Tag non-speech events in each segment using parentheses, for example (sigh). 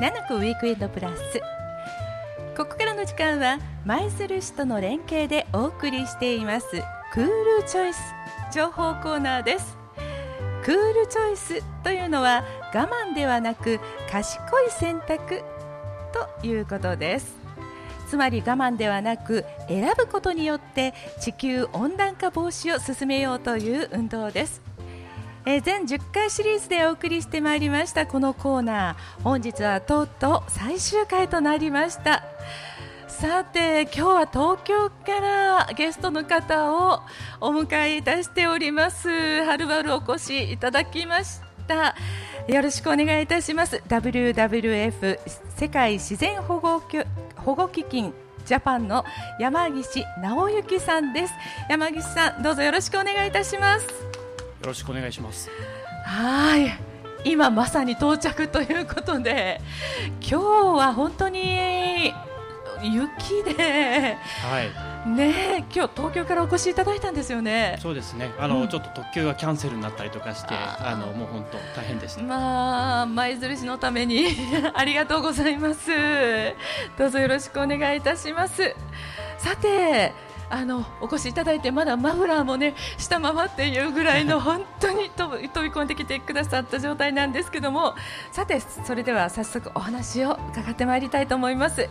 七子ウィークエンドプラス。ここからの時間は舞鶴市との連携でお送りしています。クールチョイス情報コーナーです。クールチョイスというのは我慢ではなく賢い選択ということです。つまり我慢ではなく選ぶことによって地球温暖化防止を進めようという運動です。えー、全10回シリーズでお送りしてまいりましたこのコーナー。本日はとうとう最終回となりました。さて今日は東京からゲストの方をお迎えいたしております。はるばるお越しいただきました。よろしくお願いいたします。WWF 世界自然保護保護基金ジャパンの山岸直之さんです。山岸さんどうぞよろしくお願いいたします。ろしくお願いしますはい今まさに到着ということで今日は本当に雪で、はい、ね今日東京からお越しいただいたんですよね。そうですね。あの、うん、ちょっと特急がキャンセルになったりとかして、あのもう本当大変でした。まあ舞鶴市のために (laughs) ありがとうございます。どうぞよろしくお願いいたします。さて。あのお越しいただいてまだマフラーもねしたままっていうぐらいの本当に飛び飛び込んできてくださった状態なんですけども。さてそれでは早速お話を伺ってまいりたいと思います。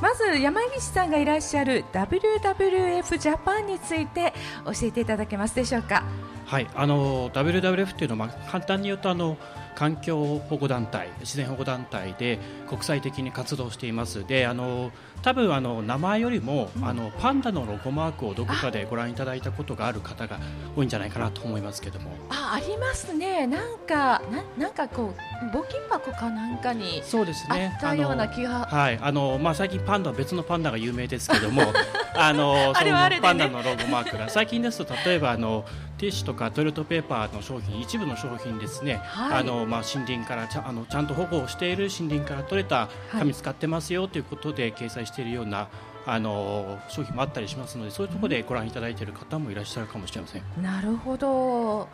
まず山岸さんがいらっしゃる WWF ジャパンについて教えていただけますでしょうか？はいあの WWF というのは、簡単に言うとあの環境保護団体自然保護団体で国際的に活動しています。であの多分あの名前よりも、うん、あのパンダのロゴマークをどこかでご覧いただいたことがある方が多いんじゃないかなと思いますけども。あありますね。なんかななんかこう募金箱かなんかにそうですね。あったような気が。はい。あのまあ最近パンダは別のパンダが有名ですけども (laughs) あのそのパンダのロゴマークが。最近ですと例えばあのティッシュとかトイレットペーパーの商品一部の商品ですね、はい、あのまあ森林からちゃあのちゃんと保護をしている森林から取れた紙使ってますよということで掲載しているようなあの商品もあったりしますのでそういうところでご覧いただいている方もいらっしゃるかもしれません。なるほど。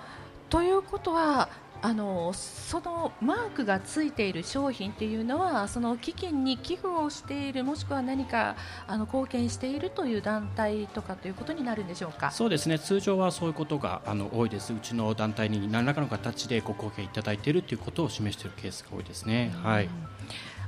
ということはあのそのマークがついている商品っていうのはその基金に寄付をしているもしくは何かあの貢献しているという団体とかということになるんでしょうか？そうですね。通常はそういうことがあの多いです。うちの団体に何らかの形でご貢献いただいているということを示しているケースが多いですね。はい、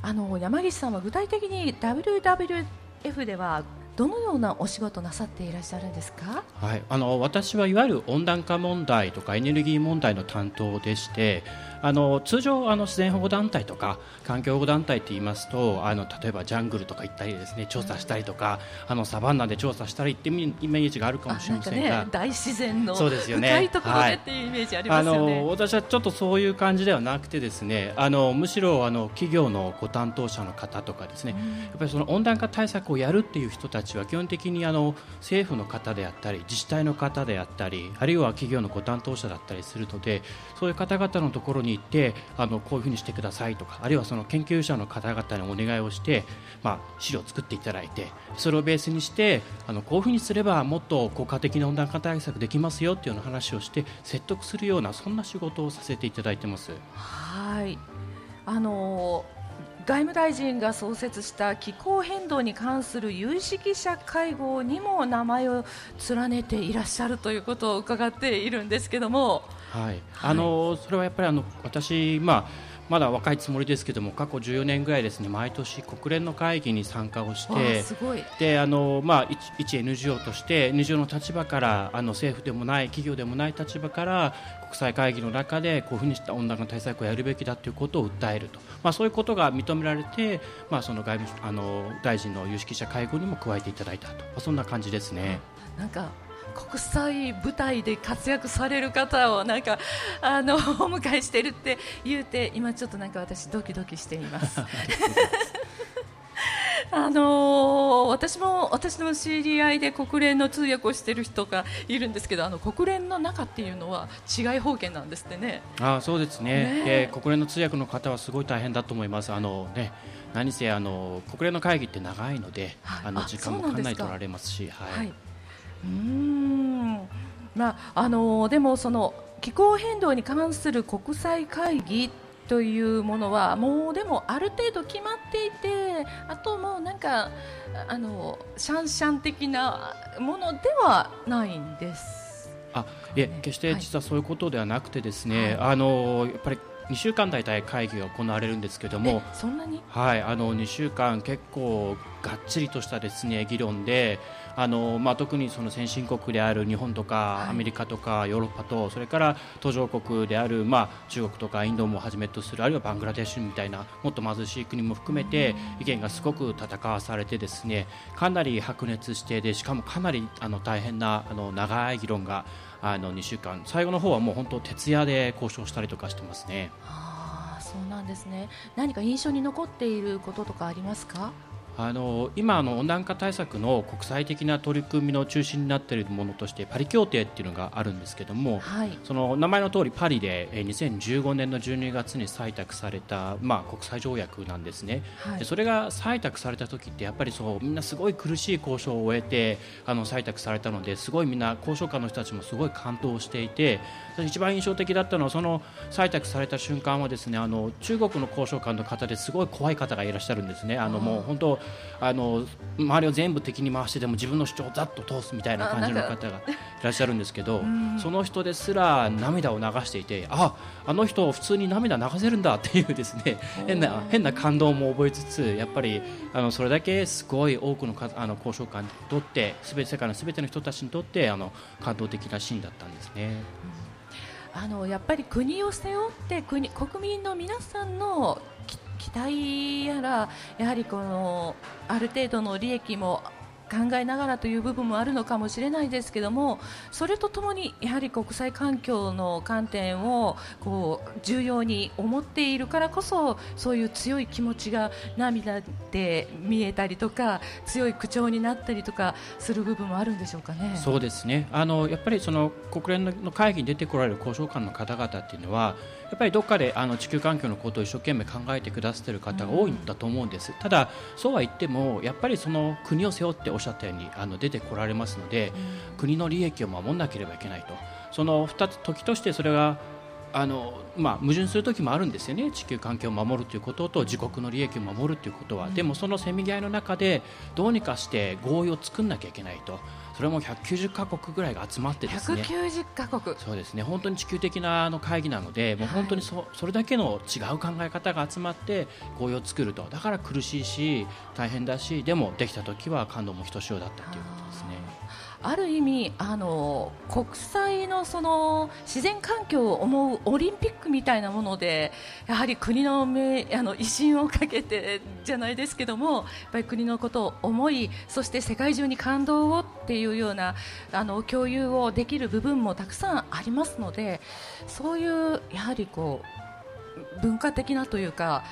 あの山岸さんは具体的に WWF ではどのようなお仕事なさっていらっしゃるんですか、はい、あの私はいわゆる温暖化問題とかエネルギー問題の担当でしてあの通常あの自然保護団体とか環境保護団体って言いますとあの例えばジャングルとか行ったりですね調査したりとか、あのサバンナで調査したりってイメージがあるかもしれませんが、ね、大自然のそうですよね。深いところでっていうイメージありますよね、はい、あの私はちょっとそういう感じではなくてですねあのむしろあの企業のご担当者の方とかですね、やっぱりその温暖化対策をやるっていう人たちは基本的にあの政府の方であったり自治体の方であったりあるいは企業のご担当者だったりするのでそういう方々のところに行ってあのこういうふうにしてくださいとかあるいはその研究者の方々にお願いをして、まあ、資料を作っていただいてそれをベースにしてあのこういうふうにすればもっと効果的な温暖化対策できますよっていうような話をして説得するようなそんな仕事をさせていただいてます。はいあの外務大臣が創設した気候変動に関する有識者会合にも名前を連ねていらっしゃるということを伺っているんですけども、はい、あのそれはやっぱりあの私、まあまだ若いつもりですけども過去14年ぐらいですね毎年国連の会議に参加をしてであの、まあ、一 NGO として NGO の立場からあの政府でもない企業でもない立場から国際会議の中でこういうふうにした温暖化対策をやるべきだということを訴えると、まあ、そういうことが認められて、まあ、その外務あの大臣の有識者会合にも加えていただいたと、まあ、そんな感じですね。なんか国際舞台で活躍される方をなんかあのお迎えしてるって言うて今ちょっとなんか私ドキドキしています。(laughs) あのー、私も私の知り合いで国連の通訳をしている人がいるんですけどあの国連の中っていうのは違い方言なんですってね。あそうですねね、えー、国連の通訳の方はすごい大変だと思います。あのね何せあの国連の会議って長いので、はい、あの時間もかなり取られますし、はい、はいうん。まああのでもその気候変動に関する国際会議っというものはもうでもある程度決まっていてあともうなんかあのシャンシャン的なものではないんです。あいえ決して実はそういうことではなくてですね、はい、あのやっぱり2週間大体会議が行われるんですけどもそんなに？はいあの2週間結構がっちりとしたですね議論であの、まあ、特にその先進国である日本とかアメリカとかヨーロッパとそれから途上国である、まあ、中国とかインドもはじめとするあるいはバングラデシュみたいなもっと貧しい国も含めて意見がすごく戦わされてですねかなり白熱してでしかもかなりあの大変なあの長い議論があの2週間。最後の方はもう本当徹夜で交渉したりとかしてますね。あそうなんですね。何か印象に残っていることとかありますか？あの今あの温暖化対策の国際的な取り組みの中心になっているものとしてパリ協定っていうのがあるんですけども、はい、その名前の通りパリで2015年の12月に採択された、まあ、国際条約なんですね、はい、でそれが採択された時ってやっぱりそうみんなすごい苦しい交渉を終えてあの採択されたのですごいみんな交渉官の人たちもすごい感動していて一番印象的だったのはその採択された瞬間はですねあの中国の交渉官の方ですごい怖い方がいらっしゃるんですね。あのもう本当あの周りを全部敵に回してでも自分の主張をざっと通すみたいな感じの方がいらっしゃるんですけどその人ですら涙を流していてああの人普通に涙流せるんだっていうですね変な変な感動も覚えつつやっぱりあのそれだけすごい多くのあの交渉官にとってすべて世界のすべての人たちにとってあの感動的なシーンだったんですね。あのやっぱり国を背負って国国民の皆さんの期待やらやはりこのある程度の利益も考えながらという部分もあるのかもしれないですけどもそれとともにやはり国際環境の観点をこう重要に思っているからこそそういう強い気持ちが涙で見えたりとか強い口調になったりとかする部分もあるんでしょうかね。そうですねあのやっぱりその国連の会議に出てこられる交渉官の方々っていうのはやっぱりどっかであの地球環境のことを一生懸命考えてくださっている方が多いんだと思うんです、ただ、そうは言ってもやっぱりその国を背負っておっしゃったようにあの出てこられますので、国の利益を守らなければいけないと。その2つ時としてそれがあのまあ、矛盾する時もあるんですよね。地球環境を守るということと自国の利益を守るということは、うん、でもそのせめぎ合いの中でどうにかして合意を作らなきゃいけないと。それも190カ国ぐらいが集まってですね。190カ国。そうですね。本当に地球的なあの会議なのでもう本当にそ,、それだけの違う考え方が集まって合意を作ると。だから苦しいし大変だしでもできた時は感動もひとしおだったということですね。ある意味あの国際のその自然環境を思うオリンピックみたいなものでやはり国の目あの威信をかけてじゃないですけどもやっぱり国のことを思いそして世界中に感動をっていうようなあの共有をできる部分もたくさんありますのでそういうやはりこう文化的なというか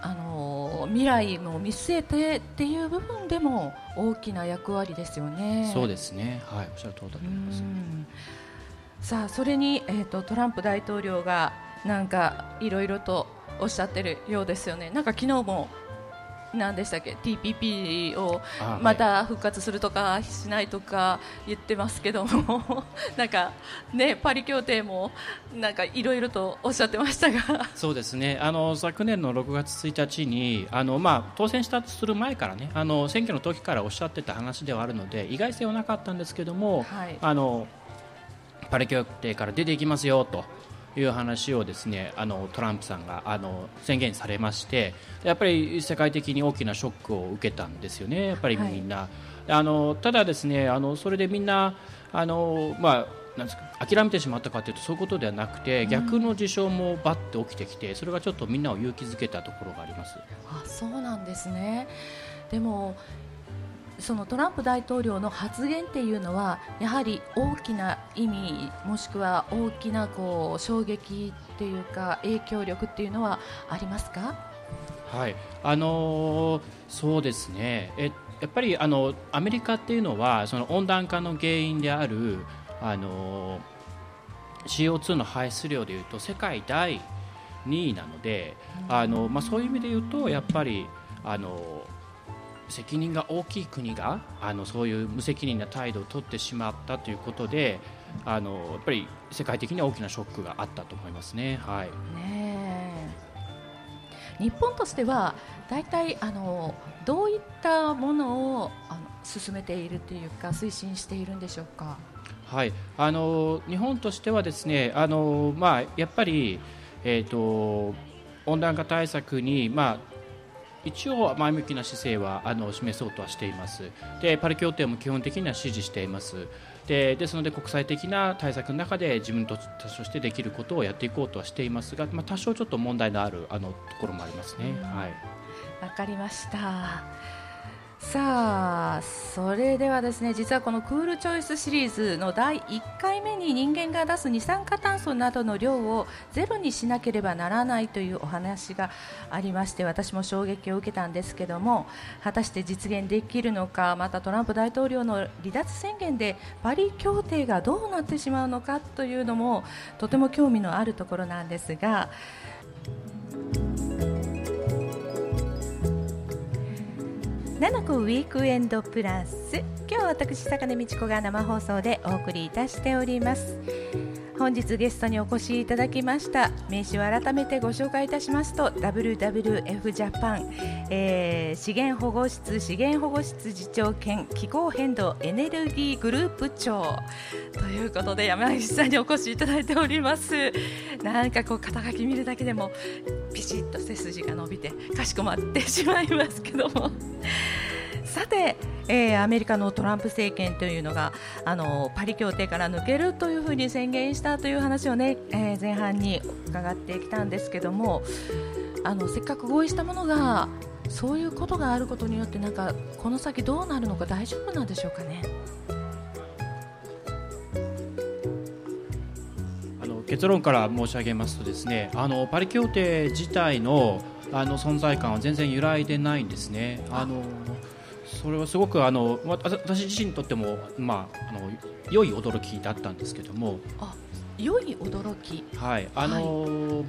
あの未来も見据えてっていう部分でも大きな役割ですよね。そうですね。はい、おっしゃる通りだと思います。さあそれにえっ、ー、とトランプ大統領がなんかいろいろとおっしゃってるようですよね。なんか昨日も何でしたっけ？TPP をまた復活するとかしないとか言ってますけども。(laughs) なんかねパリ協定もなんかいろいろとおっしゃってましたが。そうですね。あの昨年の6月1日にあの、まあ、当選したする前からねあの選挙の時からおっしゃってた話ではあるので意外性はなかったんですけども、はい、あのパリ協定から出ていきますよと。いう話をですねあのトランプさんがあの宣言されましてやっぱり世界的に大きなショックを受けたんですよね、やっぱりみんな。はい、あのただ、ですねあのそれでみんなあの、まあ、なんですか諦めてしまったかというとそういうことではなくて、逆の事象もばって起きてきてそれがちょっとみんなを勇気づけたところがあります。あそうなんですねでもそのトランプ大統領の発言っていうのはやはり大きな意味もしくは大きなこう衝撃っていうか影響力っていうのはありますか？はい。あのー、そうですね。えやっぱりあのアメリカっていうのはその温暖化の原因であるあのー CO2 の排出量でいうと世界第2位なので、あのまあ、そういう意味で言うとやっぱりあの責任が大きい国があのそういう無責任な態度を取ってしまったということであのやっぱり世界的に大きなショックがあったと思いますね。はい、ね日本としては大体あのどういったものをあの進めているというか推進しているんでしょうか？はい、あの日本としてはですね、あのまあやっぱりえっ、ー、と温暖化対策にまあ一応前向きな姿勢はあの示そうとはしています。でパリ協定も基本的には支持しています。でですので国際的な対策の中で自分としてできることをやっていこうとはしていますが、まあ、多少ちょっと問題のあるあのところもありますね。はい、わかりましたさあそれではですね実はこのクールチョイスシリーズの第1回目に人間が出す二酸化炭素などの量をゼロにしなければならないというお話がありまして私も衝撃を受けたんですけども果たして実現できるのかまたトランプ大統領の離脱宣言でパリ協定がどうなってしまうのかというのもとても興味のあるところなんですが。七子ウィークエンドプラス。今日は私坂根道子が生放送でお送りいたしております。本日ゲストにお越しいただきました。名刺を改めてご紹介いたしますと WWF ジャパン、えー、資源保護室資源保護室次長兼気候変動エネルギーグループ長。ということで山岸さんにお越しいただいております。なんかこう肩書き見るだけでもピシッと背筋が伸びてかしこまってしまいますけども。さて、えー、アメリカのトランプ政権というのがあのパリ協定から抜けるというふうに宣言したという話をね、えー、前半に伺ってきたんですけどもあのせっかく合意したものがそういうことがあることによってなんかこの先どうなるのか大丈夫なんでしょうかね？あの結論から申し上げますとですねあのパリ協定自体のあの存在感は全然揺らいでないんですね。あのそれはすごくあの私自身にとっても、まあ、あの良い驚きだったんですけども。あ良い驚き。はいあのー、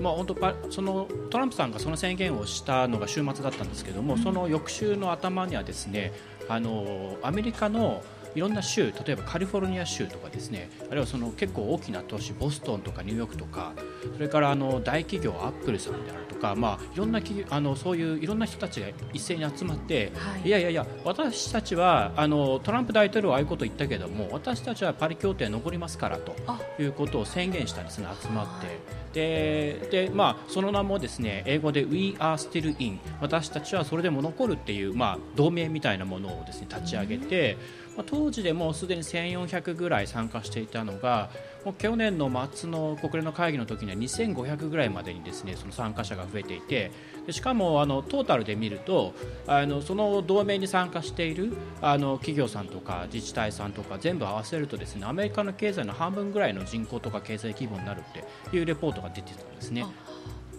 まあ、本当そのトランプさんがその宣言をしたのが週末だったんですけども、うん、その翌週の頭にはですねあのアメリカのいろんな州例えばカリフォルニア州とかですねあるいはその結構大きな都市ボストンとかニューヨークとかそれからあの大企業アップルさんであるとか、まあ、いろんな企業あのそういういろんな人たちが一斉に集まって、はい、いやいやいや私たちはあのトランプ大統領はああいうことを言ったけども私たちはパリ協定残りますからということを宣言したんですね集まって。でで、まあ、その名もですね英語で We are still in 私たちはそれでも残るっていう、まあ、同盟みたいなものをですね立ち上げて、ま、当時でもすでに1400ぐらい参加していたのがもう去年の末の国連の会議の時には2500ぐらいまでにですねその参加者が増えていてでしかもあのトータルで見るとあのその同盟に参加しているあの企業さんとか自治体さんとか全部合わせるとですねアメリカの経済の半分ぐらいの人口とか経済規模になるっていうレポートが出てたんですね。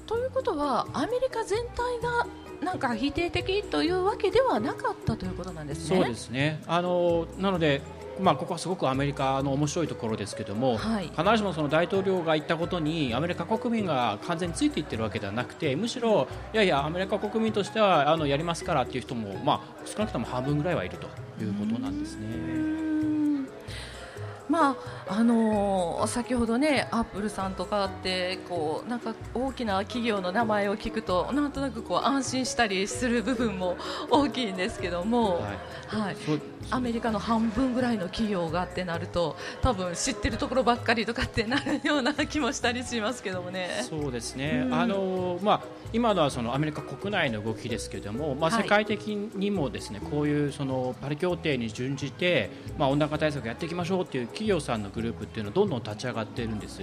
ということはアメリカ全体がなんか否定的というわけではなかったということなんですね。そうですねあのなのでまあ、ここはすごくアメリカの面白いところですけども、はい、必ずしもその大統領が言ったことにアメリカ国民が完全についていってるわけではなくてむしろ、いやいやアメリカ国民としてはあのやりますからっていう人も、まあ、少なくとも半分ぐらいはいるということなんですね。まああのー、先ほどねアップルさんとかってこうなんか大きな企業の名前を聞くとなんとなくこう安心したりする部分も大きいんですけども、はい、はい、アメリカの半分ぐらいの企業がってなると多分知ってるところばっかりとかってなるような気もしたりしますけどもね。そうですね、うん、あのまあ今のはそのアメリカ国内の動きですけれども、まあ、世界的にもですね、はい、こういうそのパリ協定に準じて、まあ、温暖化対策やっていきましょうという企業さんのグループっていうのはどんどん立ち上がっているんです。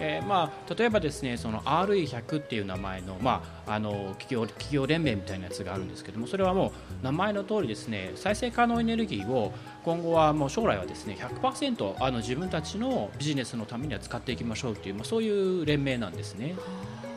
えー、まあ、例えばですねその RE100 っていう名前の,、まあ、あの企業企業連盟みたいなやつがあるんですけどもそれはもう名前の通りですね再生可能エネルギーを今後はもう将来はですね100%あの自分たちのビジネスのためには使っていきましょうという、まあ、そういう連盟なんですね。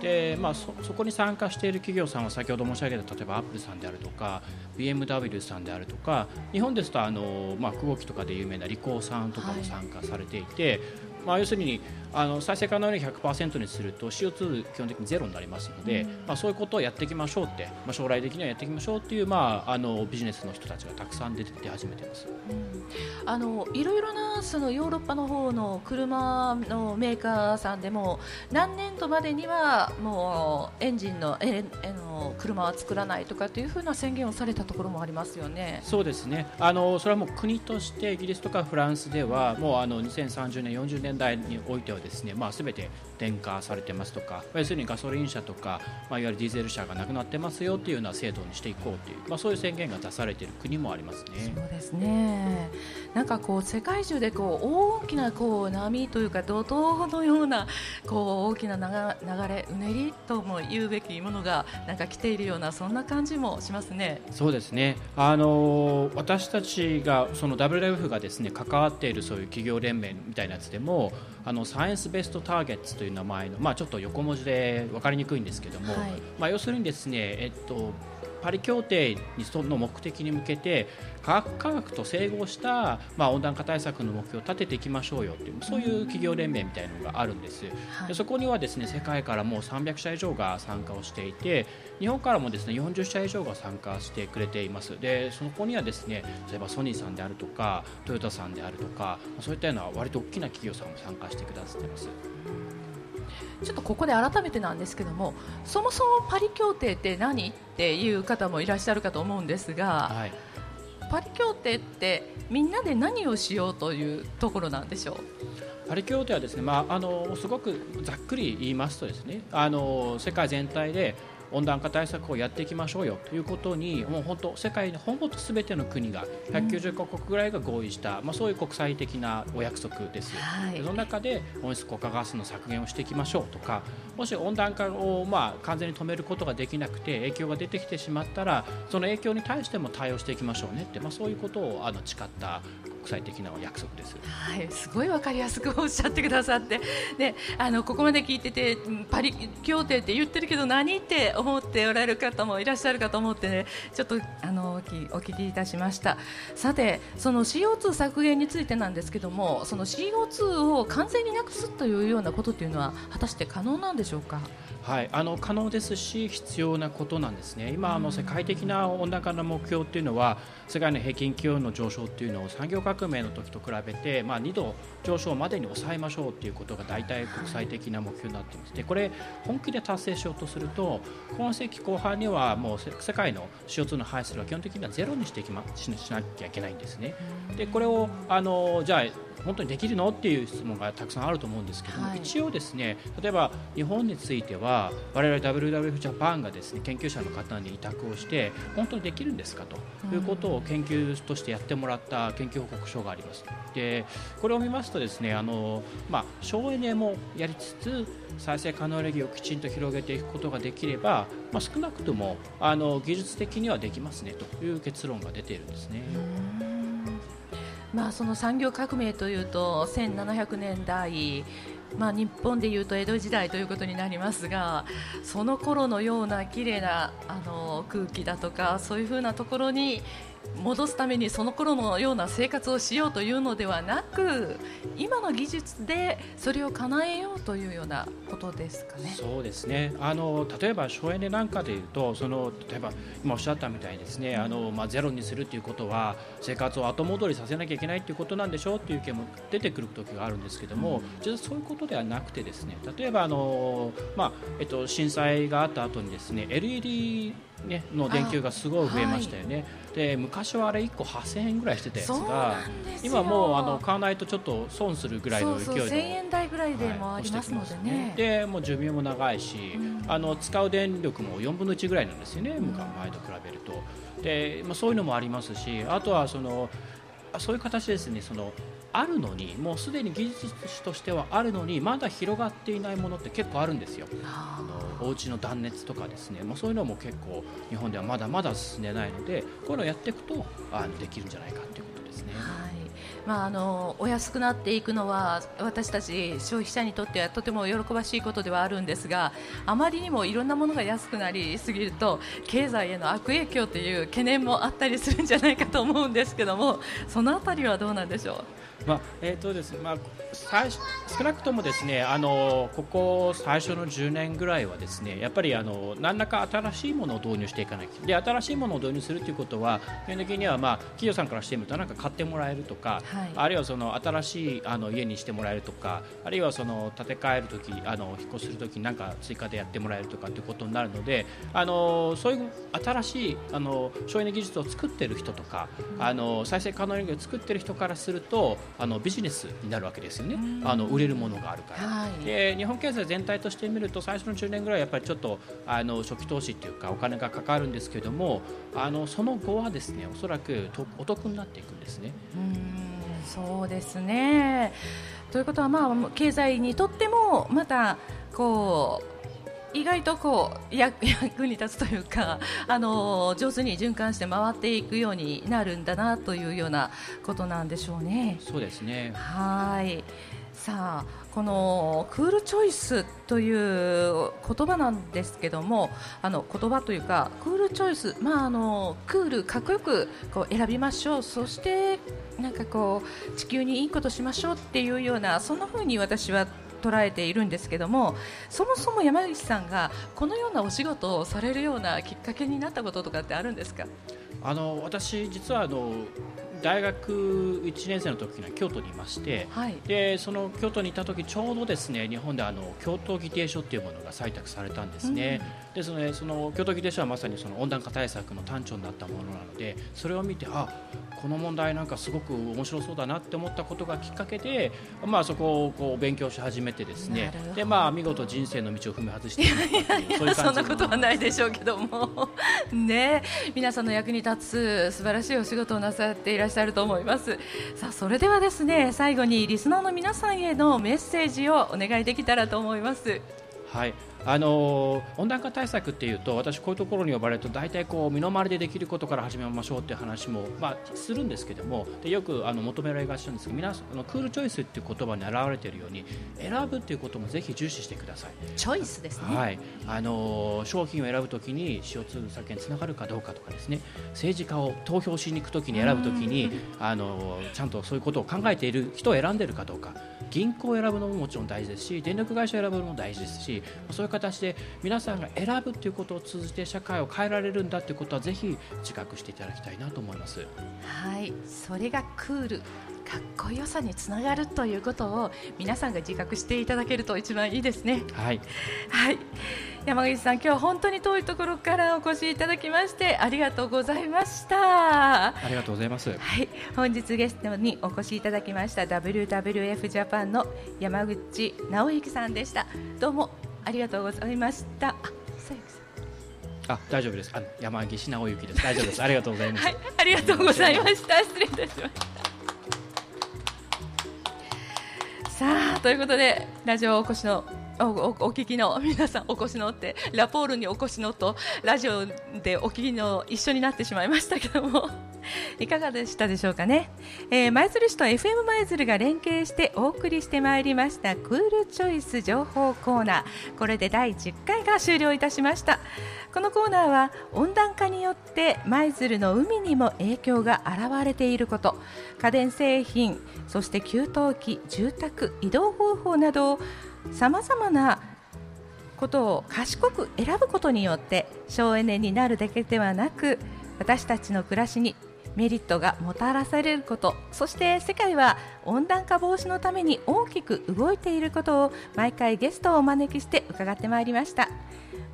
でまあ、そこに参加している企業さんは先ほど申し上げた例えばアップルさんであるとか、BMW さんであるとか日本ですとあの、まあ、空気とかで有名なリコーさんとかも参加されていて、まあ、要するにあの再生可能に100%にすると CO2 基本的にゼロになりますので、うん、まあ、そういうことをやっていきましょうって、まあ、将来的にはやっていきましょうっていう、まあ、あのビジネスの人たちがたくさん出て出始めてます、うん、あのいろいろなそのヨーロッパの方の車のメーカーさんでも何年度までにはもうエンジンのええの車は作らないとかというふうな宣言をされたところもありますよね。そうですね。あのそれはもう国としてイギリスとかフランスではもうあの2030年40年代においてはですね、まあ、全て電化されてますとか要するにガソリン車とか、まあ、いわゆるディーゼル車がなくなってますよというような制度にしていこうという、まあ、そういう宣言が出されている国もありますね。そうですねなんかこう世界中でこう大きなこう波というか怒涛のようなこう大きな流れうねりとも言うべきものがなんか来ているようなそんな感じもしますね。そうですねあの私たちがその WWF がですね関わっているそういう企業連盟みたいなやつでもあのサイエンスベストターゲッツという名前の、まあ、ちょっと横文字で分かりにくいんですけども、はい、まあ、要するにですね、えっと、パリ協定の目的に向けて科学科学と整合した、まあ、温暖化対策の目標を立てていきましょうよというそういう企業連盟みたいなのがあるんです、はい、でそこにはですね世界からもう300社以上が参加をしていて日本からもですね40社以上が参加してくれています。でそこにはですね例えばソニーさんであるとかトヨタさんであるとかそういったような割と大きな企業さんも参加してくださってます。ちょっとここで改めてなんですけどもそもそもパリ協定って何っていう方もいらっしゃるかと思うんですが、はい、パリ協定ってみんなで何をしようというところなんでしょう？パリ協定はですね、まあ、あのすごくざっくり言いますとですねあの世界全体で温暖化対策をやっていきましょうよということにもう本当世界のほぼすべての国が190カ国ぐらいが合意した、まあ、そういう国際的なお約束です、はい、その中で温室効果ガスの削減をしていきましょうとかもし温暖化をまあ完全に止めることができなくて影響が出てきてしまったらその影響に対しても対応していきましょうねって、まあ、そういうことをあの誓った国際的な約束です。はい、すごいわかりやすくおっしゃってくださって、で、あのここまで聞いててパリ協定って言ってるけど何って思っておられる方もいらっしゃるかと思ってね、ちょっとあのお聞きいたしました。さて、その CO2 削減についてなんですけども、その CO2 を完全になくすというようなことっていうのは果たして可能なんでしょうか？はい、あの可能ですし必要なことなんですね。今あの世界的な温暖化の目標っていうのは世界の平均気温の上昇っていうのを産業革命の時と比べてまあ2度上昇までに抑えましょうっていうことが大体国際的な目標になっています。でこれ本気で達成しようとすると今世紀後半にはもう世界の CO2 の排出量は基本的にはゼロにしていきましなきゃいけないんですね。でこれをあのじゃあ本当にできるの？っていう質問がたくさんあると思うんですけども、はい、一応ですね例えば日本については我々 WWF ジャパンがですね研究者の方に委託をして本当にできるんですかということを研究としてやってもらった研究報告書があります。でこれを見ますとですねあの、まあ、省エネもやりつつ再生可能エネルギーをきちんと広げていくことができれば、まあ、少なくともあの技術的にはできますねという結論が出ているんですね。まあ、その産業革命というと1700年代まあ、日本でいうと江戸時代ということになりますがその頃のような綺麗なあな空気だとかそういうふうなところに戻すためにその頃のような生活をしようというのではなく今の技術でそれを叶えようというようなことですかね。そうですね。あの例えば省エネなんかでいうとその例えば今おっしゃったみたいにですねあの、まあ、ゼロにするということは生活を後戻りさせなきゃいけないということなんでしょうという意見も出てくる時があるんですけども、うん、実はそういうことではなくてですね例えばあの、まあえっと、震災があった後にですね LED ね、の電球がすごい増えましたよね、はい、で昔はあれ1個8000円ぐらいしてたやつが今もうあの買わないとちょっと損するぐらいの勢いで1000円台ぐらいでもありますのでね。はい、でもう寿命も長いし、うん、あの使う電力も4分の1ぐらいなんですよね、うん、前と比べると。で、まあ、そういうのもありますしあとはそのそういう形ですね。そのあるのにもうすでに技術としてはあるのにまだ広がっていないものって結構あるんですよ。あのお家の断熱とかですね、まあ、そういうのも結構日本ではまだまだ進んでないのでこういうのをやっていくとあのできるんじゃないかということですね。はいまあ、あのお安くなっていくのは私たち消費者にとってはとても喜ばしいことではあるんですがあまりにもいろんなものが安くなりすぎると経済への悪影響という懸念もあったりするんじゃないかと思うんですけどもそのあたりはどうなんでしょう？まあえーとですまあ、最少なくともですねあのここ最初の10年ぐらいはですねやっぱりあの何らか新しいものを導入していかなきゃで新しいものを導入するということは基本的には、まあ、企業さんからしてみるとなんか買ってもらえるとか、はい、あるいはその新しいあの家にしてもらえるとかあるいはその建て替えるときあの引っ越しするときに何か追加でやってもらえるとかということになるのであのそういう新しいあの省エネ技術を作っている人とか、あの再生可能エネルギーを作っている人からするとあのビジネスになるわけですよね、あの売れるものがあるから、はい、で日本経済全体として見ると最初の10年ぐらいやっぱりちょっとあの初期投資というかお金がかかるんですけれどもあのその後はですねおそらくお得になっていくんですね。うんそうですね。ということは、まあ、経済にとってもまたこう意外とこう (laughs) 役に立つというかあの上手に循環して回っていくようになるんだなというようなことなんでしょうね。そうですね。はいさあこのクールチョイスという言葉なんですけどもあの言葉というかクールチョイス、まあ、あのクールかっこよくこう選びましょう。そしてなんかこう地球にいいことしましょうっていうようなそんな風に私は捉えているんですけどもそもそも山口さんがこのようなお仕事をされるようなきっかけになったこととかってあるんですか？あの私、実はあの大学1年生の時には京都にいまして、はい、でその京都にいた時ちょうどですね日本であの京都議定書っていうものが採択されたんですね、うん、でそのその京都議定書はまさにその温暖化対策の端緒になったものなのでそれを見てあこの問題なんかすごく面白そうだなって思ったことがきっかけで、まあ、そこをこう勉強し始めてですね。で、まあ、見事人生の道を踏み外していい (laughs) そういうそんなことはないでしょうけども。(laughs) ね皆さんの役に立つ素晴らしいお仕事をなさっていららっしゃると思います。さあそれではですね最後にリスナーの皆さんへのメッセージをお願いできたらと思います。はい。あの温暖化対策っていうと私こういうところに呼ばれると大体こう身の回りでできることから始めましょうっていう話も、まあ、するんですけどもでよくあの求められがちなんですけど皆さんあのクールチョイスっていう言葉に表れているように選ぶっていうこともぜひ重視してください。チョイスですね、はい。あの商品を選ぶときに CO2 削減につながるかどうかとかですね。政治家を投票しに行くときに選ぶときにあのちゃんとそういうことを考えている人を選んでいるかどうか。銀行を選ぶのももちろん大事ですし電力会社を選ぶのも大事ですしそういう形で皆さんが選ぶということを通じて社会を変えられるんだということはぜひ自覚していただきたいなと思いますはいそれがクールかっこよさにつながるということを皆さんが自覚していただけると一番いいですね。はい、はい、山口さん、今日は本当に遠いところからお越しいただきましてありがとうございました。ありがとうございます。はい、本日ゲストにお越しいただきました WWF ジャパンの山口直之さんでした。どうもありがとうございました。あ、大丈夫です。あ山岸直之です。大丈夫です。ありがとうございます。はい、ありがとうございました。失礼いたしました。さあということでラジオお越しのおおお聞きの皆さんお越しのってラポールにお越しのとラジオでお聞きの一緒になってしまいましたけども (laughs) いかがでしたでしょうかね、えー、舞鶴市と FM 舞鶴が連携してお送りしてまいりましたクールチョイス情報コーナー。これで第10回が終了いたしました。このコーナーは温暖化によって舞鶴の海にも影響が現れていること。家電製品そして給湯器住宅移動方法などさまざまなことを賢く選ぶことによって省エネになるだけではなく私たちの暮らしにメリットがもたらされること。そして世界は温暖化防止のために大きく動いていることを毎回ゲストをお招きして伺ってまいりました。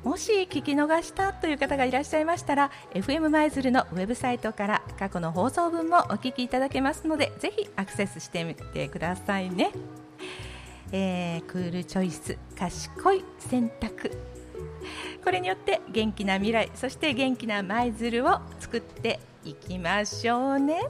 もし聞き逃したという方がいらっしゃいましたら FM 舞鶴のウェブサイトから過去の放送分もお聞きいただけますのでぜひアクセスしてみてくださいね、えー、クールチョイス賢い選択。これによって元気な未来そして元気な舞鶴を作っていきましょうね。